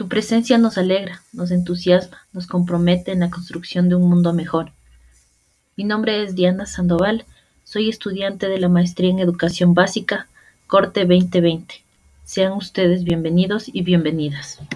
Tu presencia nos alegra, nos entusiasma, nos compromete en la construcción de un mundo mejor. Mi nombre es Diana Sandoval, soy estudiante de la Maestría en Educación Básica, Corte 2020. Sean ustedes bienvenidos y bienvenidas.